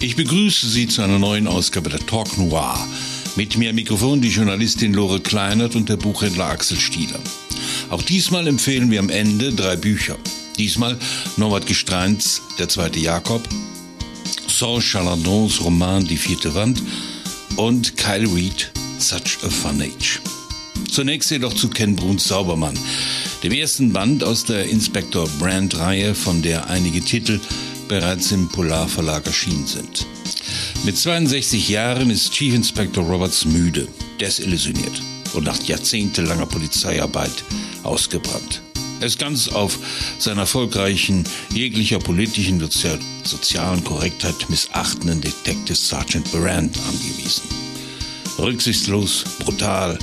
Ich begrüße Sie zu einer neuen Ausgabe der Talk Noir. Mit mir am Mikrofon die Journalistin Lore Kleinert und der Buchhändler Axel Stieler. Auch diesmal empfehlen wir am Ende drei Bücher. Diesmal Norbert Gestreins Der zweite Jakob, Saul Chalandons Roman Die vierte Wand und Kyle Reed Such a Fun Age. Zunächst jedoch zu Ken Bruns Saubermann, dem ersten Band aus der Inspector Brand Reihe, von der einige Titel bereits im Polar Verlag erschienen sind. Mit 62 Jahren ist Chief Inspector Roberts müde, desillusioniert und nach jahrzehntelanger Polizeiarbeit ausgebrannt. Er ist ganz auf seinen erfolgreichen, jeglicher politischen und sozialen Korrektheit missachtenden Detective Sergeant Brand angewiesen. Rücksichtslos, brutal,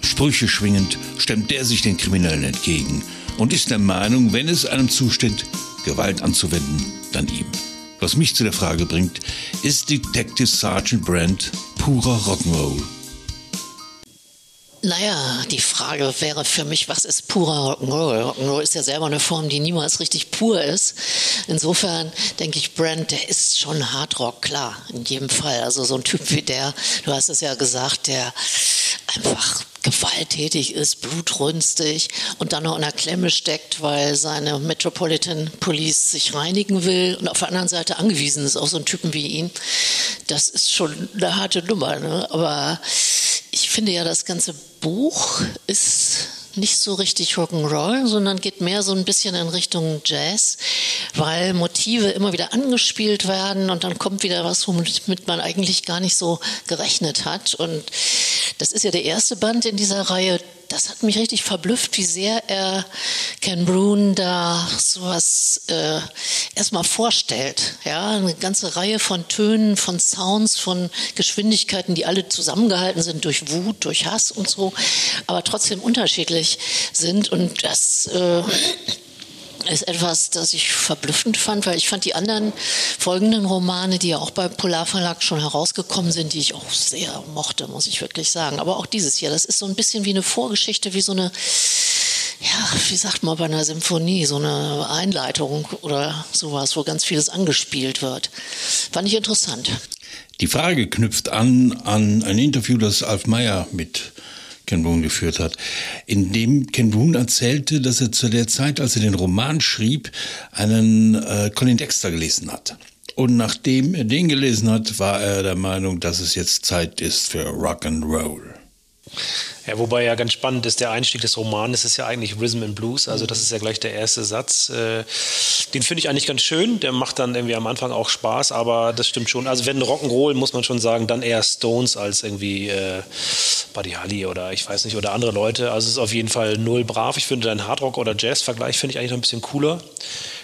Sprüche schwingend, stemmt er sich den Kriminellen entgegen und ist der Meinung, wenn es einem zusteht, Gewalt anzuwenden, dann ihm. Was mich zu der Frage bringt, ist Detective Sergeant Brand purer Rock'n'Roll? Naja, die Frage wäre für mich, was ist purer Rock'n'Roll? Rock'n'Roll ist ja selber eine Form, die niemals richtig pur ist. Insofern denke ich, Brand, der ist schon Hardrock, klar, in jedem Fall. Also so ein Typ wie der, du hast es ja gesagt, der einfach gewalttätig ist, blutrünstig und dann noch in der Klemme steckt, weil seine Metropolitan Police sich reinigen will und auf der anderen Seite angewiesen ist auf so einen Typen wie ihn. Das ist schon eine harte Nummer. Ne? Aber ich finde ja, das ganze Buch ist nicht so richtig Rock'n'Roll, sondern geht mehr so ein bisschen in Richtung Jazz, weil Motive immer wieder angespielt werden und dann kommt wieder was, womit man eigentlich gar nicht so gerechnet hat. Und das ist ja der erste Band in dieser Reihe. Das hat mich richtig verblüfft, wie sehr er Ken Brune da sowas äh, erstmal vorstellt. Ja, eine ganze Reihe von Tönen, von Sounds, von Geschwindigkeiten, die alle zusammengehalten sind durch Wut, durch Hass und so, aber trotzdem unterschiedlich sind. Und das äh, ist etwas, das ich verblüffend fand, weil ich fand die anderen folgenden Romane, die ja auch beim Polarverlag schon herausgekommen sind, die ich auch sehr mochte, muss ich wirklich sagen. Aber auch dieses hier, das ist so ein bisschen wie eine Vorgeschichte, wie so eine, ja, wie sagt man bei einer Symphonie, so eine Einleitung oder sowas, wo ganz vieles angespielt wird. Fand ich interessant. Die Frage knüpft an an ein Interview, das Alf Meyer mit Ken Boone geführt hat, in dem Ken Boone erzählte, dass er zu der Zeit, als er den Roman schrieb, einen äh, Colin Dexter gelesen hat. Und nachdem er den gelesen hat, war er der Meinung, dass es jetzt Zeit ist für Rock and Roll. Ja, wobei ja ganz spannend ist, der Einstieg des Romans ist ja eigentlich Rhythm and Blues, also das ist ja gleich der erste Satz. Äh, den finde ich eigentlich ganz schön, der macht dann irgendwie am Anfang auch Spaß, aber das stimmt schon. Also wenn Rock'n'Roll, muss man schon sagen, dann eher Stones als irgendwie äh, Buddy Holly oder ich weiß nicht, oder andere Leute. Also es ist auf jeden Fall null brav. Ich finde deinen Hardrock- oder Jazz-Vergleich finde ich eigentlich noch ein bisschen cooler.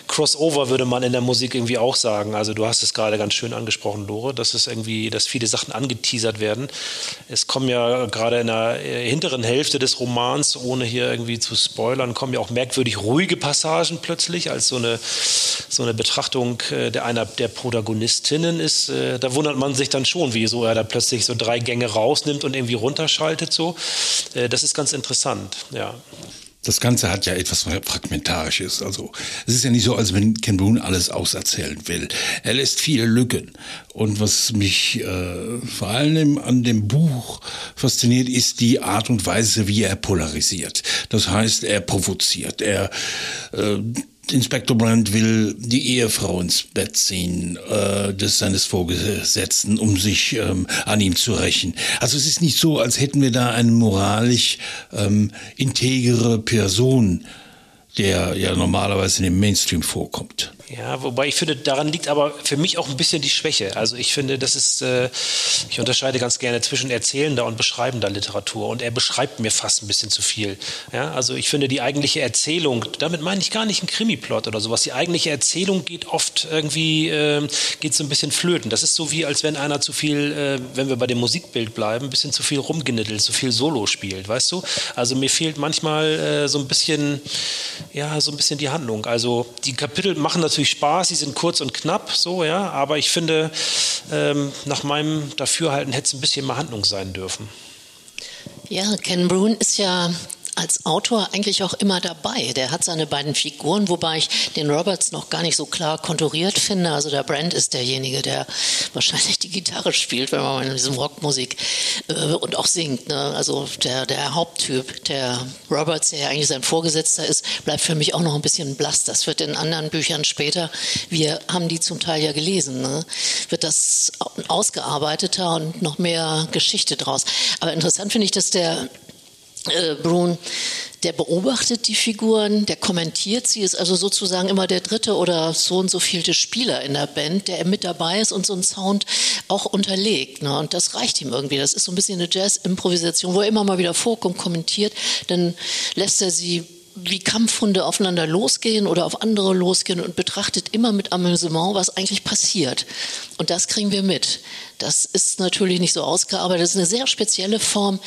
Crossover würde man in der Musik irgendwie auch sagen. Also du hast es gerade ganz schön angesprochen, Lore, dass es irgendwie, dass viele Sachen angeteasert werden. Es kommen ja gerade in der äh, hinteren Hälfte des Romans, ohne hier irgendwie zu spoilern, kommen ja auch merkwürdig ruhige Passagen plötzlich, als so eine, so eine Betrachtung äh, der einer der Protagonistinnen ist. Äh, da wundert man sich dann schon, wieso er da plötzlich so drei Gänge rausnimmt und irgendwie runterschaltet so. Das ist ganz interessant, ja das Ganze hat ja etwas Fragmentarisches. Also es ist ja nicht so, als wenn Ken Boone alles auserzählen will. Er lässt viele Lücken. Und was mich äh, vor allem an dem Buch fasziniert, ist die Art und Weise, wie er polarisiert. Das heißt, er provoziert. Er äh, Inspektor Brandt will die Ehefrau ins Bett ziehen äh, des seines Vorgesetzten, um sich ähm, an ihm zu rächen. Also es ist nicht so, als hätten wir da eine moralisch ähm, integere Person, der ja normalerweise in dem Mainstream vorkommt. Ja, wobei ich finde, daran liegt aber für mich auch ein bisschen die Schwäche. Also ich finde, das ist, äh, ich unterscheide ganz gerne zwischen erzählender und beschreibender Literatur und er beschreibt mir fast ein bisschen zu viel. Ja, also ich finde die eigentliche Erzählung, damit meine ich gar nicht einen Krimiplot oder sowas. Die eigentliche Erzählung geht oft irgendwie, äh, geht so ein bisschen flöten. Das ist so wie, als wenn einer zu viel, äh, wenn wir bei dem Musikbild bleiben, ein bisschen zu viel rumgenittelt, zu viel Solo spielt, weißt du? Also mir fehlt manchmal äh, so ein bisschen, ja, so ein bisschen die Handlung. Also die Kapitel machen natürlich natürlich Spaß, sie sind kurz und knapp, so, ja, aber ich finde, ähm, nach meinem Dafürhalten hätte es ein bisschen mehr Handlung sein dürfen. Ja, Ken Brune ist ja als Autor eigentlich auch immer dabei. Der hat seine beiden Figuren, wobei ich den Roberts noch gar nicht so klar konturiert finde. Also der Brand ist derjenige, der wahrscheinlich die Gitarre spielt, wenn man in diesem Rockmusik äh, und auch singt. Ne? Also der, der Haupttyp, der Roberts, der ja eigentlich sein Vorgesetzter ist, bleibt für mich auch noch ein bisschen blass. Das wird in anderen Büchern später, wir haben die zum Teil ja gelesen, ne? wird das ausgearbeiteter und noch mehr Geschichte draus. Aber interessant finde ich, dass der äh, Brun, der beobachtet die Figuren, der kommentiert sie, ist also sozusagen immer der dritte oder so und so vielte Spieler in der Band, der mit dabei ist und so einen Sound auch unterlegt. Ne? Und das reicht ihm irgendwie. Das ist so ein bisschen eine Jazz-Improvisation, wo er immer mal wieder vorkommt, kommentiert, dann lässt er sie wie Kampfhunde aufeinander losgehen oder auf andere losgehen und betrachtet immer mit Amüsement, was eigentlich passiert. Und das kriegen wir mit. Das ist natürlich nicht so ausgearbeitet. Das ist eine sehr spezielle Form,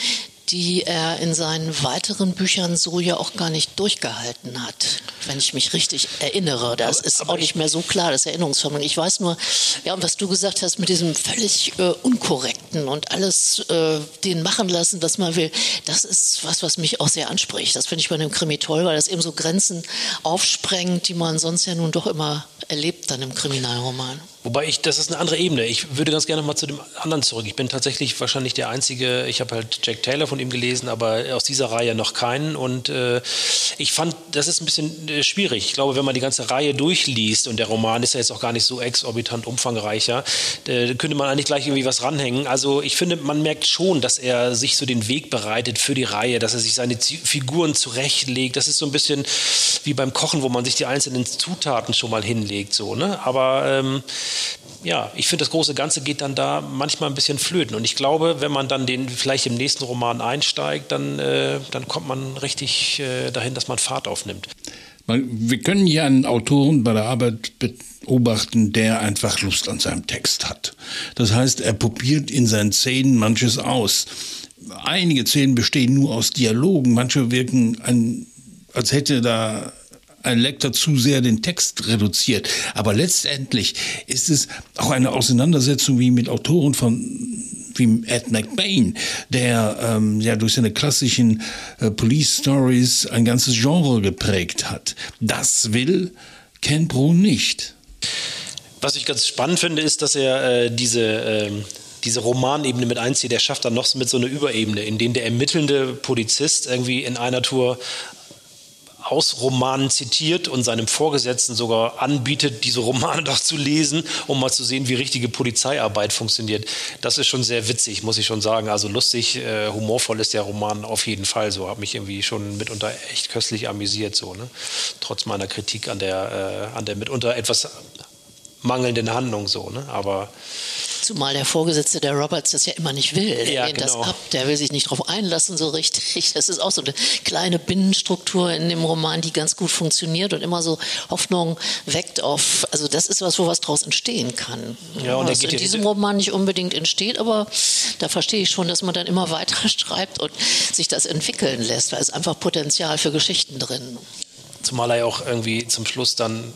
die er in seinen weiteren Büchern so ja auch gar nicht durchgehalten hat, wenn ich mich richtig erinnere. Das aber, ist aber auch nicht mehr so klar, das Erinnerungsvermögen. Ich weiß nur, ja, und was du gesagt hast mit diesem völlig äh, unkorrekten und alles äh, den machen lassen, was man will, das ist was, was mich auch sehr anspricht. Das finde ich bei dem Krimi toll, weil das eben so Grenzen aufsprengt, die man sonst ja nun doch immer erlebt dann im Kriminalroman. Wobei ich, das ist eine andere Ebene. Ich würde ganz gerne mal zu dem anderen zurück. Ich bin tatsächlich wahrscheinlich der Einzige, ich habe halt Jack Taylor von ihm gelesen, aber aus dieser Reihe noch keinen. Und äh, ich fand, das ist ein bisschen äh, schwierig. Ich glaube, wenn man die ganze Reihe durchliest und der Roman ist ja jetzt auch gar nicht so exorbitant umfangreicher, äh, könnte man eigentlich gleich irgendwie was ranhängen. Also ich finde, man merkt schon, dass er sich so den Weg bereitet für die Reihe, dass er sich seine Figuren zurechtlegt. Das ist so ein bisschen wie beim Kochen, wo man sich die einzelnen Zutaten schon mal hinlegt. So, ne? Aber ähm, ja, ich finde, das große Ganze geht dann da manchmal ein bisschen flöten. Und ich glaube, wenn man dann den vielleicht im nächsten Roman einsteigt, dann, äh, dann kommt man richtig äh, dahin, dass man Fahrt aufnimmt. Wir können hier einen Autoren bei der Arbeit beobachten, der einfach Lust an seinem Text hat. Das heißt, er probiert in seinen Szenen manches aus. Einige Szenen bestehen nur aus Dialogen, manche wirken, ein, als hätte da ein Lektor zu sehr den Text reduziert. Aber letztendlich ist es auch eine Auseinandersetzung wie mit Autoren von wie Ed McBain, der ähm, ja durch seine klassischen äh, Police Stories ein ganzes Genre geprägt hat. Das will Ken Brun nicht. Was ich ganz spannend finde, ist, dass er äh, diese äh, diese Romanebene mit einzieht, der schafft dann noch mit so einer Überebene, in dem der ermittelnde Polizist irgendwie in einer Tour aus Romanen zitiert und seinem Vorgesetzten sogar anbietet, diese Romane doch zu lesen, um mal zu sehen, wie richtige Polizeiarbeit funktioniert. Das ist schon sehr witzig, muss ich schon sagen. Also lustig, äh, humorvoll ist der Roman auf jeden Fall so. Hat mich irgendwie schon mitunter echt köstlich amüsiert, so, ne? Trotz meiner Kritik an der, äh, an der mitunter etwas mangelnden Handlung, so, ne? Aber Zumal der Vorgesetzte der Roberts das ja immer nicht will. Der ja, lehnt genau. das ab, der will sich nicht darauf einlassen so richtig. Das ist auch so eine kleine Binnenstruktur in dem Roman, die ganz gut funktioniert und immer so Hoffnung weckt auf, also das ist was, wo was draus entstehen kann. Ja, und was in diesem Roman nicht unbedingt entsteht, aber da verstehe ich schon, dass man dann immer weiter schreibt und sich das entwickeln lässt, weil es einfach Potenzial für Geschichten drin. Zumal er ja auch irgendwie zum Schluss dann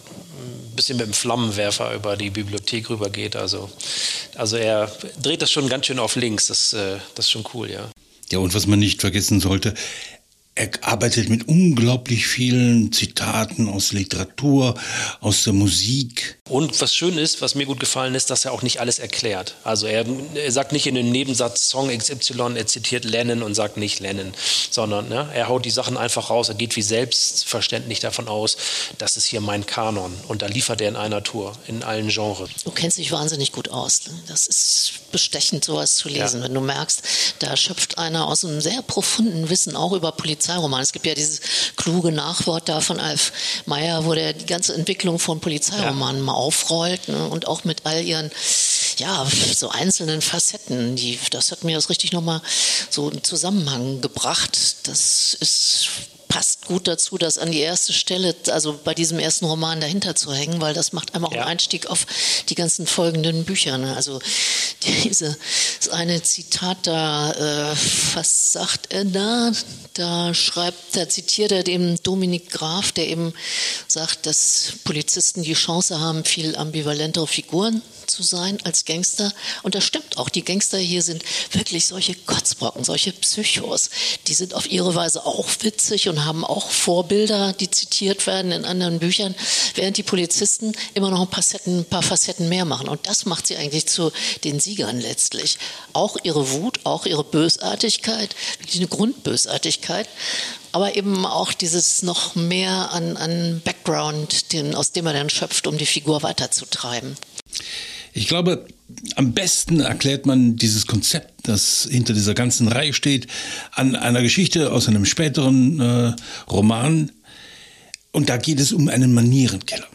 bisschen mit dem Flammenwerfer über die Bibliothek rübergeht. Also, also er dreht das schon ganz schön auf links. Das, äh, das ist schon cool, ja. Ja, und was man nicht vergessen sollte, er arbeitet mit unglaublich vielen Zitaten aus Literatur, aus der Musik. Und was schön ist, was mir gut gefallen ist, dass er auch nicht alles erklärt. Also er, er sagt nicht in dem Nebensatz Song XY, er zitiert Lennon und sagt nicht Lennon, sondern ne, er haut die Sachen einfach raus. Er geht wie selbstverständlich davon aus, das ist hier mein Kanon. Und da liefert er in einer Tour, in allen Genres. Du kennst dich wahnsinnig gut aus. Ne? Das ist bestechend, sowas zu lesen, ja. wenn du merkst, da schöpft einer aus einem sehr profunden Wissen auch über Polizei Polizeiroman. Es gibt ja dieses kluge Nachwort da von Alf Meyer, wo der die ganze Entwicklung von Polizeiromanen ja. Aufrollt ne? und auch mit all ihren ja, so einzelnen Facetten. Die, das hat mir das richtig nochmal so in Zusammenhang gebracht. Das ist passt gut dazu, das an die erste Stelle, also bei diesem ersten Roman dahinter zu hängen, weil das macht einem auch ja. einen Einstieg auf die ganzen folgenden Bücher. Ne? Also diese, das eine Zitat da, äh, was sagt er da? Da schreibt, da zitiert er dem Dominik Graf, der eben sagt, dass Polizisten die Chance haben, viel ambivalentere Figuren zu sein als Gangster. Und das stimmt auch. Die Gangster hier sind wirklich solche Kotzbrocken, solche Psychos. Die sind auf ihre Weise auch witzig und haben auch Vorbilder, die zitiert werden in anderen Büchern, während die Polizisten immer noch ein paar, Facetten, ein paar Facetten mehr machen. Und das macht sie eigentlich zu den Siegern letztlich. Auch ihre Wut, auch ihre Bösartigkeit, wirklich eine Grundbösartigkeit aber eben auch dieses noch mehr an, an Background, den, aus dem er dann schöpft, um die Figur weiterzutreiben. Ich glaube, am besten erklärt man dieses Konzept, das hinter dieser ganzen Reihe steht, an einer Geschichte aus einem späteren äh, Roman. Und da geht es um einen Manierenkiller.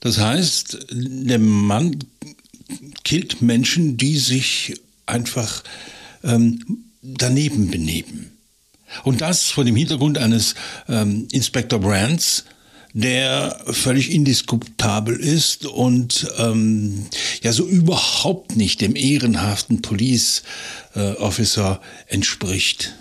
Das heißt, der Mann killt Menschen, die sich einfach ähm, daneben benehmen. Und das vor dem Hintergrund eines ähm, Inspector Brands, der völlig indiskutabel ist und ähm, ja so überhaupt nicht dem ehrenhaften Police äh, Officer entspricht.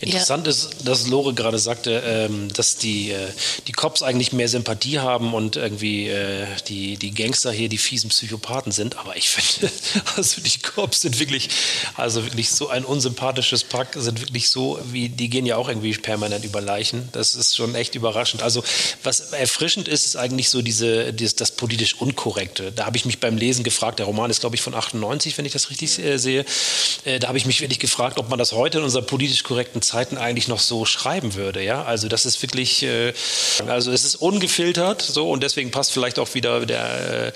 Interessant ja. ist, dass Lore gerade sagte, ähm, dass die, äh, die Cops eigentlich mehr Sympathie haben und irgendwie äh, die, die Gangster hier die fiesen Psychopathen sind. Aber ich finde, also die Cops sind wirklich, also wirklich so ein unsympathisches Pack, sind wirklich so, wie die gehen ja auch irgendwie permanent über Leichen. Das ist schon echt überraschend. Also was erfrischend ist, ist eigentlich so diese, dieses, das politisch Unkorrekte. Da habe ich mich beim Lesen gefragt, der Roman ist, glaube ich, von 98, wenn ich das richtig äh, sehe. Äh, da habe ich mich wirklich gefragt, ob man das heute in unserer politisch korrekten Zeiten eigentlich noch so schreiben würde. Ja, also das ist wirklich, äh, also es ist ungefiltert so und deswegen passt vielleicht auch wieder der äh,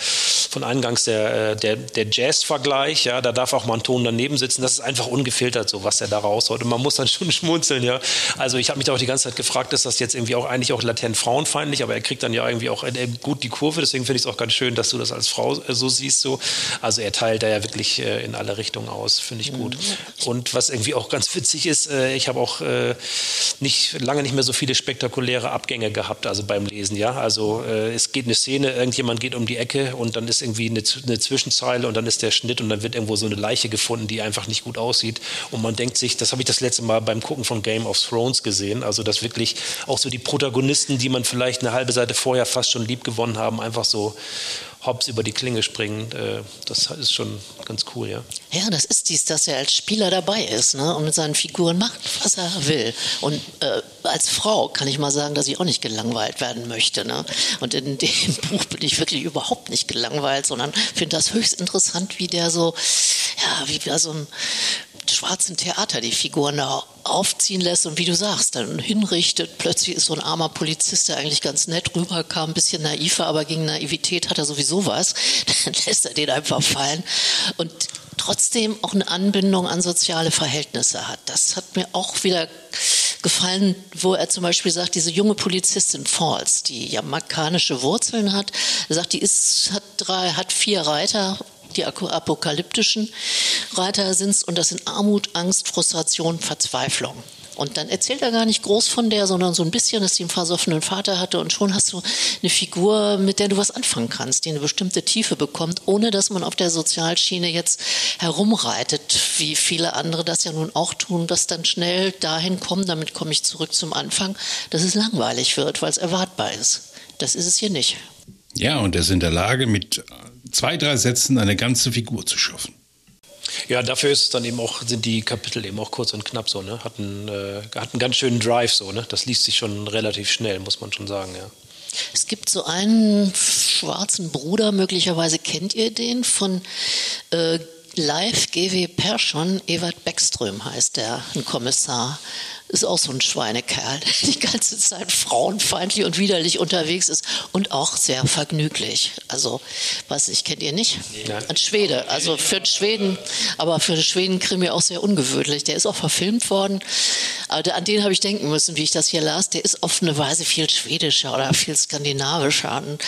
von eingangs der, äh, der, der Jazz-Vergleich. Ja, da darf auch mal ein Ton daneben sitzen. Das ist einfach ungefiltert so, was er da raushaut. Und man muss dann schon schmunzeln. Ja, also ich habe mich da auch die ganze Zeit gefragt, ist das jetzt irgendwie auch eigentlich auch latent frauenfeindlich, aber er kriegt dann ja irgendwie auch äh, gut die Kurve. Deswegen finde ich es auch ganz schön, dass du das als Frau äh, so siehst. So, also er teilt da ja wirklich äh, in alle Richtungen aus. Finde ich gut. Mhm. Und was irgendwie auch ganz witzig ist, ich habe auch äh, nicht, lange nicht mehr so viele spektakuläre Abgänge gehabt, also beim Lesen, ja. Also äh, es geht eine Szene, irgendjemand geht um die Ecke und dann ist irgendwie eine, eine Zwischenzeile und dann ist der Schnitt und dann wird irgendwo so eine Leiche gefunden, die einfach nicht gut aussieht. Und man denkt sich, das habe ich das letzte Mal beim Gucken von Game of Thrones gesehen, also dass wirklich auch so die Protagonisten, die man vielleicht eine halbe Seite vorher fast schon lieb gewonnen haben, einfach so hops über die Klinge springen, äh, das ist schon ganz cool, ja. Ja, das ist dies, dass er als Spieler dabei ist ne, und mit seinen Figuren macht, was er will. Und äh, als Frau kann ich mal sagen, dass ich auch nicht gelangweilt werden möchte. Ne? Und in dem Buch bin ich wirklich überhaupt nicht gelangweilt, sondern finde das höchst interessant, wie der so, ja, wie bei so einem schwarzen Theater die Figuren da aufziehen lässt und wie du sagst, dann hinrichtet. Plötzlich ist so ein armer Polizist, der eigentlich ganz nett rüberkam, ein bisschen naiver, aber gegen Naivität hat er sowieso was. Dann lässt er den einfach fallen. Und trotzdem auch eine Anbindung an soziale Verhältnisse hat. Das hat mir auch wieder gefallen, wo er zum Beispiel sagt, diese junge Polizistin Falls, die jamaicanische Wurzeln hat, sagt, die ist, hat drei, hat vier Reiter die apokalyptischen Reiter sind und das sind Armut, Angst, Frustration, Verzweiflung. Und dann erzählt er gar nicht groß von der, sondern so ein bisschen, dass sie einen versoffenen Vater hatte und schon hast du eine Figur, mit der du was anfangen kannst, die eine bestimmte Tiefe bekommt, ohne dass man auf der Sozialschiene jetzt herumreitet, wie viele andere das ja nun auch tun, dass dann schnell dahin kommen, damit komme ich zurück zum Anfang, dass es langweilig wird, weil es erwartbar ist. Das ist es hier nicht. Ja, und er ist in der Lage, mit zwei, drei Sätzen eine ganze Figur zu schaffen. Ja, dafür ist es dann eben auch, sind die Kapitel eben auch kurz und knapp so, ne? Hat einen, äh, hat einen ganz schönen Drive so, ne? Das liest sich schon relativ schnell, muss man schon sagen, ja. Es gibt so einen schwarzen Bruder, möglicherweise kennt ihr den, von äh, Live GW Perschon, Ewald Beckström heißt der, ein Kommissar ist auch so ein Schweinekerl, der die ganze Zeit frauenfeindlich und widerlich unterwegs ist und auch sehr vergnüglich. Also, was ich kennt ihr nicht? Ein Schwede. Also für den Schweden, aber für den Schweden-Krimi auch sehr ungewöhnlich. Der ist auch verfilmt worden. Aber an den habe ich denken müssen, wie ich das hier las. Der ist auf eine Weise viel schwedischer oder viel skandinavischer und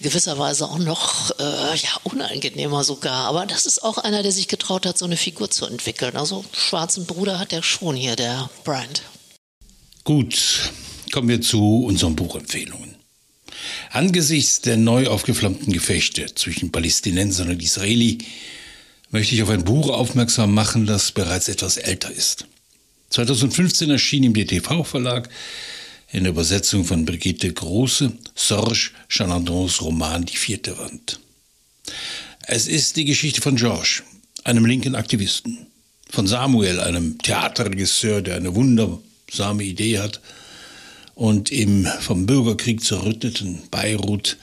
gewisserweise auch noch äh, ja, unangenehmer sogar. Aber das ist auch einer, der sich getraut hat, so eine Figur zu entwickeln. Also schwarzen Bruder hat er schon hier, der Brand. Gut, kommen wir zu unseren Buchempfehlungen. Angesichts der neu aufgeflammten Gefechte zwischen Palästinensern und Israeli möchte ich auf ein Buch aufmerksam machen, das bereits etwas älter ist. 2015 erschien im DTV-Verlag in der Übersetzung von Brigitte Große Sorge Chalandons Roman Die vierte Wand. Es ist die Geschichte von George, einem linken Aktivisten, von Samuel, einem Theaterregisseur, der eine wundersame Idee hat und im vom Bürgerkrieg zerrütteten Beirut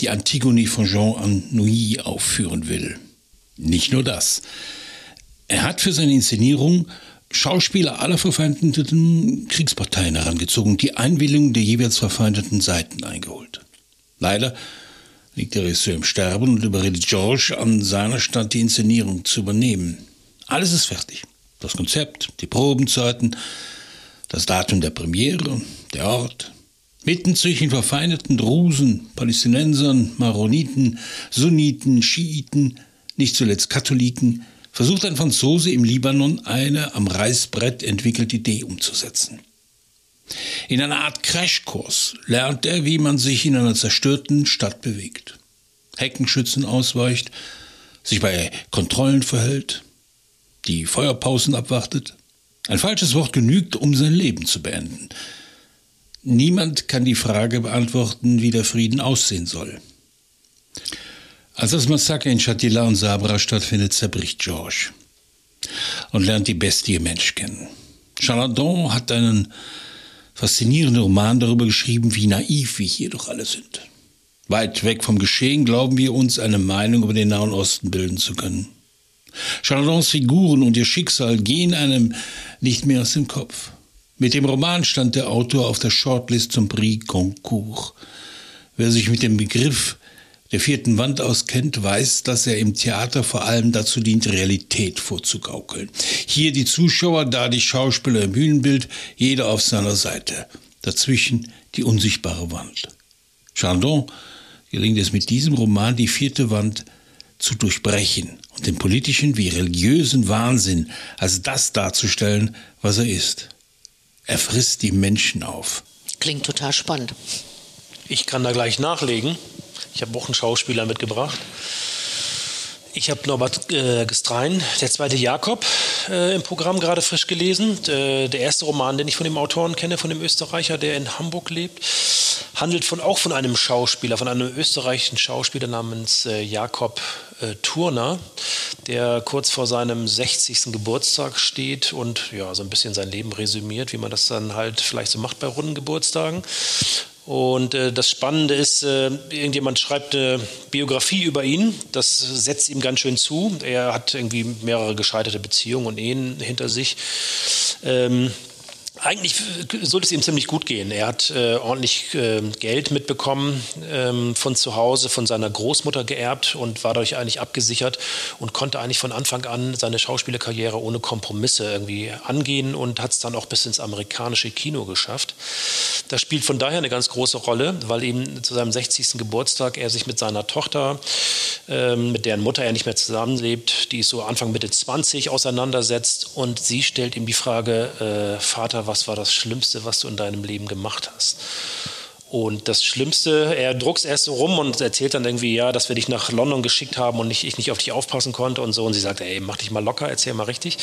die Antigone von Jean Anouilh aufführen will. Nicht nur das. Er hat für seine Inszenierung Schauspieler aller verfeindeten Kriegsparteien herangezogen, die Einwilligung der jeweils verfeindeten Seiten eingeholt. Leider liegt der Regisseur im Sterben und überredet George, an seiner Stadt die Inszenierung zu übernehmen. Alles ist fertig. Das Konzept, die Probenzeiten, das Datum der Premiere, der Ort. Mitten zwischen verfeindeten Drusen, Palästinensern, Maroniten, Sunniten, Schiiten, nicht zuletzt Katholiken, versucht ein Franzose im Libanon eine am Reißbrett entwickelte Idee umzusetzen. In einer Art Crashkurs lernt er, wie man sich in einer zerstörten Stadt bewegt, Heckenschützen ausweicht, sich bei Kontrollen verhält, die Feuerpausen abwartet. Ein falsches Wort genügt, um sein Leben zu beenden. Niemand kann die Frage beantworten, wie der Frieden aussehen soll. Als das Massaker in Chatila und Sabra stattfindet, zerbricht George und lernt die Bestie Mensch kennen. Chalandon hat einen faszinierenden Roman darüber geschrieben, wie naiv wir hier doch alle sind. Weit weg vom Geschehen glauben wir uns eine Meinung über den Nahen Osten bilden zu können. Chalandons Figuren und ihr Schicksal gehen einem nicht mehr aus dem Kopf. Mit dem Roman stand der Autor auf der Shortlist zum Prix Goncourt. Wer sich mit dem Begriff der vierten Wand auskennt, weiß, dass er im Theater vor allem dazu dient, Realität vorzugaukeln. Hier die Zuschauer, da die Schauspieler im Bühnenbild, jeder auf seiner Seite. Dazwischen die unsichtbare Wand. Chandon gelingt es mit diesem Roman, die vierte Wand zu durchbrechen und den politischen wie religiösen Wahnsinn als das darzustellen, was er ist. Er frisst die Menschen auf. Klingt total spannend. Ich kann da gleich nachlegen. Ich habe auch einen Schauspieler mitgebracht. Ich habe Norbert äh, Gestrein, der zweite Jakob, äh, im Programm gerade frisch gelesen. Äh, der erste Roman, den ich von dem Autoren kenne, von dem Österreicher, der in Hamburg lebt, handelt von, auch von einem Schauspieler, von einem österreichischen Schauspieler namens äh, Jakob äh, Turner, der kurz vor seinem 60. Geburtstag steht und ja, so ein bisschen sein Leben resümiert, wie man das dann halt vielleicht so macht bei runden Geburtstagen. Und äh, das Spannende ist, äh, irgendjemand schreibt eine Biografie über ihn. Das setzt ihm ganz schön zu. Er hat irgendwie mehrere gescheiterte Beziehungen und Ehen hinter sich. Ähm, eigentlich sollte es ihm ziemlich gut gehen. Er hat äh, ordentlich äh, Geld mitbekommen ähm, von zu Hause, von seiner Großmutter geerbt und war dadurch eigentlich abgesichert und konnte eigentlich von Anfang an seine Schauspielerkarriere ohne Kompromisse irgendwie angehen und hat es dann auch bis ins amerikanische Kino geschafft. Das spielt von daher eine ganz große Rolle, weil eben zu seinem 60. Geburtstag er sich mit seiner Tochter, ähm, mit deren Mutter er nicht mehr zusammenlebt, die ist so Anfang Mitte 20, auseinandersetzt und sie stellt ihm die Frage, äh, Was war das Schlimmste, was du in deinem Leben gemacht hast? Und das Schlimmste, er druckt erst so rum und erzählt dann irgendwie, ja, dass wir dich nach London geschickt haben und ich, ich nicht auf dich aufpassen konnte und so. Und sie sagt, ey, mach dich mal locker, erzähl mal richtig.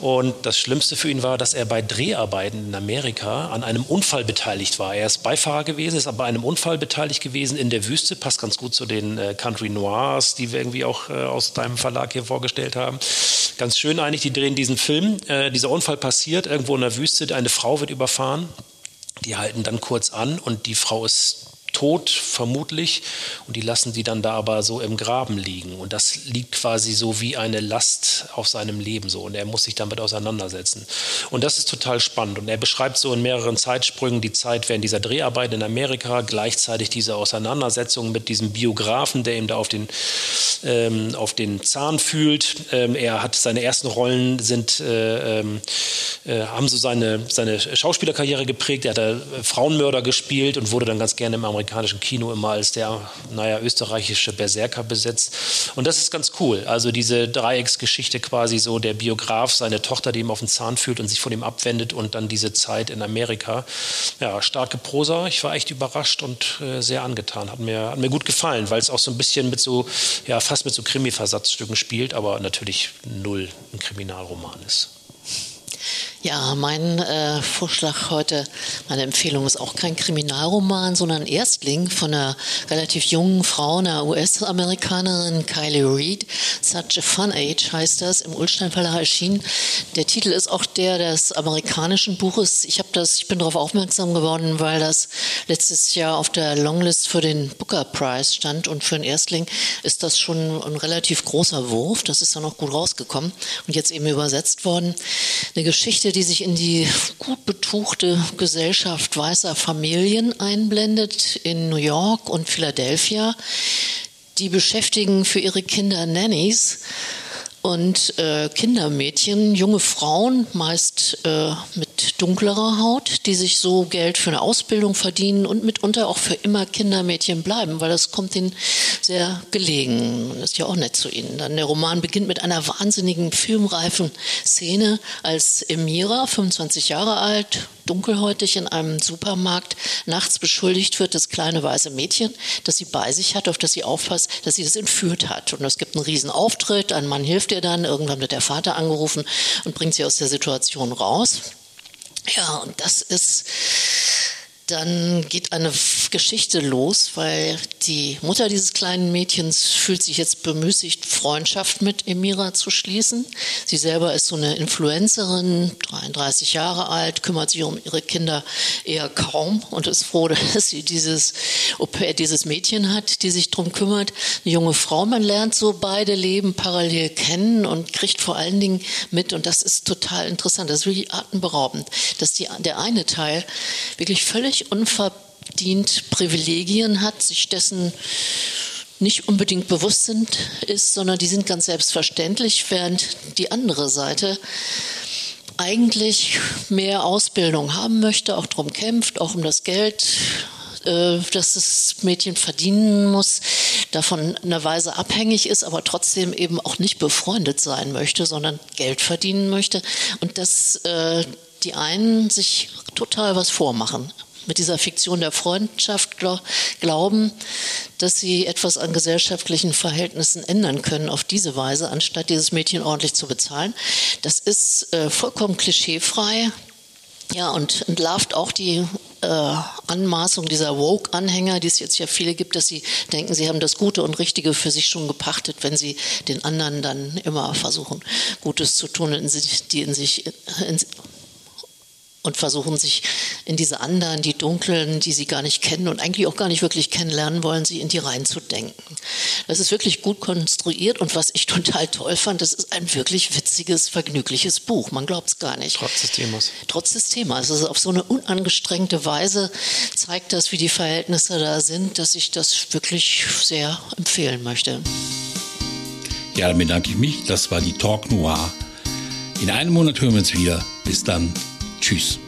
Und das Schlimmste für ihn war, dass er bei Dreharbeiten in Amerika an einem Unfall beteiligt war. Er ist Beifahrer gewesen, ist aber bei einem Unfall beteiligt gewesen in der Wüste. Passt ganz gut zu den äh, Country Noirs, die wir irgendwie auch äh, aus deinem Verlag hier vorgestellt haben. Ganz schön eigentlich, die drehen diesen Film. Äh, dieser Unfall passiert irgendwo in der Wüste. Eine Frau wird überfahren die halten dann kurz an und die Frau ist tot, vermutlich, und die lassen sie dann da aber so im Graben liegen. Und das liegt quasi so wie eine Last auf seinem Leben so. Und er muss sich damit auseinandersetzen. Und das ist total spannend. Und er beschreibt so in mehreren Zeitsprüngen die Zeit während dieser Dreharbeit in Amerika, gleichzeitig diese Auseinandersetzung mit diesem Biografen, der ihm da auf den ähm, auf den Zahn fühlt. Ähm, er hat seine ersten Rollen sind, äh, ähm, äh, haben so seine, seine Schauspielerkarriere geprägt. Er hat äh, Frauenmörder gespielt und wurde dann ganz gerne im amerikanischen Kino immer als der, naja, österreichische Berserker besetzt. Und das ist ganz cool. Also diese Dreiecksgeschichte quasi so, der Biograf, seine Tochter, die ihm auf den Zahn fühlt und sich von ihm abwendet und dann diese Zeit in Amerika. Ja, starke Prosa. Ich war echt überrascht und äh, sehr angetan. Hat mir, hat mir gut gefallen, weil es auch so ein bisschen mit so, ja, fast mit so Krimi-Versatzstücken spielt, aber natürlich null ein Kriminalroman ist. Ja, mein äh, Vorschlag heute, meine Empfehlung ist auch kein Kriminalroman, sondern Erstling von einer relativ jungen Frau, einer US-Amerikanerin, Kylie Reed. Such a Fun Age heißt das, im Ulstein Verlag erschienen. Der Titel ist auch der des amerikanischen Buches. Ich habe das, ich bin darauf aufmerksam geworden, weil das letztes Jahr auf der Longlist für den Booker Prize stand und für einen Erstling ist das schon ein relativ großer Wurf. Das ist dann auch gut rausgekommen und jetzt eben übersetzt worden. Eine Geschichte, die sich in die gut betuchte Gesellschaft weißer Familien einblendet in New York und Philadelphia. Die beschäftigen für ihre Kinder Nannies und äh, Kindermädchen, junge Frauen, meist äh, mit dunklerer Haut, die sich so Geld für eine Ausbildung verdienen und mitunter auch für immer Kindermädchen bleiben, weil das kommt ihnen sehr gelegen. Das ist ja auch nett zu ihnen. Dann der Roman beginnt mit einer wahnsinnigen filmreifen Szene, als Emira, 25 Jahre alt, dunkelhäutig in einem Supermarkt nachts beschuldigt wird, das kleine weiße Mädchen, das sie bei sich hat, auf das sie aufpasst, dass sie das entführt hat. Und es gibt einen riesen Auftritt, ein Mann hilft ihr dann, irgendwann wird der Vater angerufen und bringt sie aus der Situation raus. Ja, und das ist dann geht eine Geschichte los, weil die Mutter dieses kleinen Mädchens fühlt sich jetzt bemüßigt, Freundschaft mit Emira zu schließen. Sie selber ist so eine Influencerin, 33 Jahre alt, kümmert sich um ihre Kinder eher kaum und ist froh, dass sie dieses dieses Mädchen hat, die sich darum kümmert. Eine junge Frau, man lernt so beide Leben parallel kennen und kriegt vor allen Dingen mit, und das ist total interessant, das ist wirklich atemberaubend, dass die, der eine Teil wirklich völlig völlig unverdient Privilegien hat, sich dessen nicht unbedingt bewusst sind, ist, sondern die sind ganz selbstverständlich, während die andere Seite eigentlich mehr Ausbildung haben möchte, auch darum kämpft, auch um das Geld, äh, dass das Mädchen verdienen muss, davon in einer Weise abhängig ist, aber trotzdem eben auch nicht befreundet sein möchte, sondern Geld verdienen möchte. Und dass äh, die einen sich total was vormachen mit dieser Fiktion der Freundschaft glauben, dass sie etwas an gesellschaftlichen Verhältnissen ändern können auf diese Weise, anstatt dieses Mädchen ordentlich zu bezahlen. Das ist äh, vollkommen klischeefrei. Ja, und entlarvt auch die äh, Anmaßung dieser Woke-Anhänger, die es jetzt ja viele gibt, dass sie denken, sie haben das Gute und Richtige für sich schon gepachtet, wenn sie den anderen dann immer versuchen, Gutes zu tun, in sich, die in sich in, und versuchen sich in diese anderen, die dunklen, die sie gar nicht kennen und eigentlich auch gar nicht wirklich kennenlernen wollen, sie in die Reihen zu denken. Das ist wirklich gut konstruiert und was ich total toll fand, das ist ein wirklich witziges, vergnügliches Buch. Man glaubt es gar nicht. Trotz des Themas. Trotz des Themas. Also auf so eine unangestrengte Weise zeigt das, wie die Verhältnisse da sind, dass ich das wirklich sehr empfehlen möchte. Ja, dann bedanke ich mich. Das war die Talk Noir. In einem Monat hören wir uns wieder. Bis dann. Tschüss.